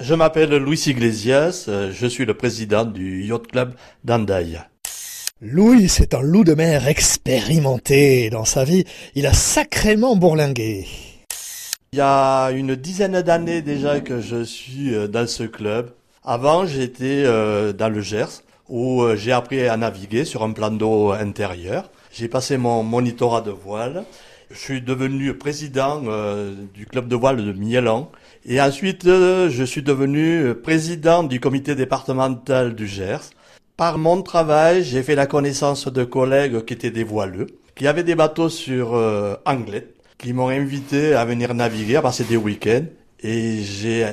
Je m'appelle Louis Iglesias, euh, je suis le président du Yacht Club d'Andaï. Louis, c'est un loup de mer expérimenté. Dans sa vie, il a sacrément bourlingué. Il y a une dizaine d'années déjà que je suis euh, dans ce club. Avant, j'étais euh, dans le Gers, où j'ai appris à naviguer sur un plan d'eau intérieur. J'ai passé mon monitorat de voile. Je suis devenu président du club de voile de Mielan et ensuite, euh, je suis devenu président du comité départemental du Gers. Par mon travail, j'ai fait la connaissance de collègues qui étaient des voileux, qui avaient des bateaux sur euh, Anglet, qui m'ont invité à venir naviguer, à passer des week-ends. Et j'ai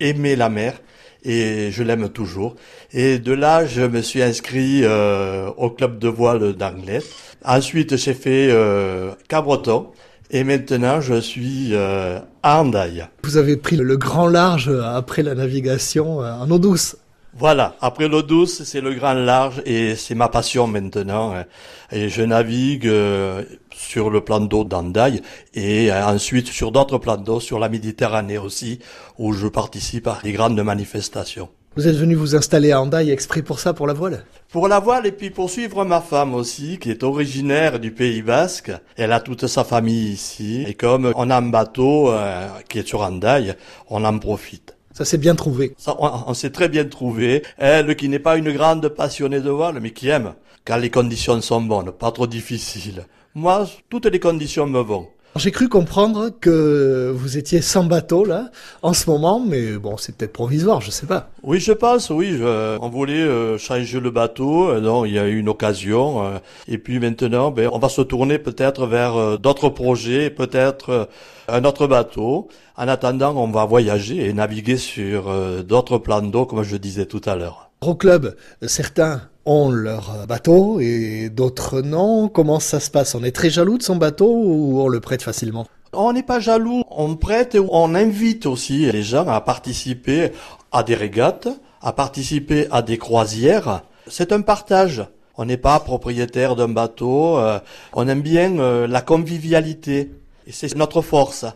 aimé la mer et je l'aime toujours. Et de là, je me suis inscrit euh, au club de voile d'Anglet. Ensuite, j'ai fait euh, Cabreton. Et maintenant, je suis euh, à Andaille. Vous avez pris le grand large après la navigation euh, en eau douce. Voilà, après l'eau douce, c'est le grand large et c'est ma passion maintenant. Hein. Et je navigue euh, sur le plan d'eau d'Andaille et ensuite sur d'autres plans d'eau, sur la Méditerranée aussi, où je participe à des grandes manifestations. Vous êtes venu vous installer à Andaille exprès pour ça, pour la voile? Pour la voile et puis pour suivre ma femme aussi, qui est originaire du Pays Basque. Elle a toute sa famille ici. Et comme on a un bateau euh, qui est sur Andaille, on en profite. Ça s'est bien trouvé. Ça, on, on s'est très bien trouvé. Elle, qui n'est pas une grande passionnée de voile, mais qui aime quand les conditions sont bonnes, pas trop difficiles. Moi, toutes les conditions me vont. J'ai cru comprendre que vous étiez sans bateau là en ce moment, mais bon, c'est peut-être provisoire, je sais pas. Oui, je pense, oui. Je, on voulait euh, changer le bateau, euh, non, il y a eu une occasion, euh, et puis maintenant, ben, on va se tourner peut-être vers euh, d'autres projets, peut-être un autre bateau. En attendant, on va voyager et naviguer sur d'autres plans d'eau, comme je disais tout à l'heure. Au club, certains ont leur bateau et d'autres non. Comment ça se passe? On est très jaloux de son bateau ou on le prête facilement? On n'est pas jaloux, on prête et on invite aussi les gens à participer à des régates, à participer à des croisières. C'est un partage. On n'est pas propriétaire d'un bateau, euh, on aime bien euh, la convivialité et c'est notre force.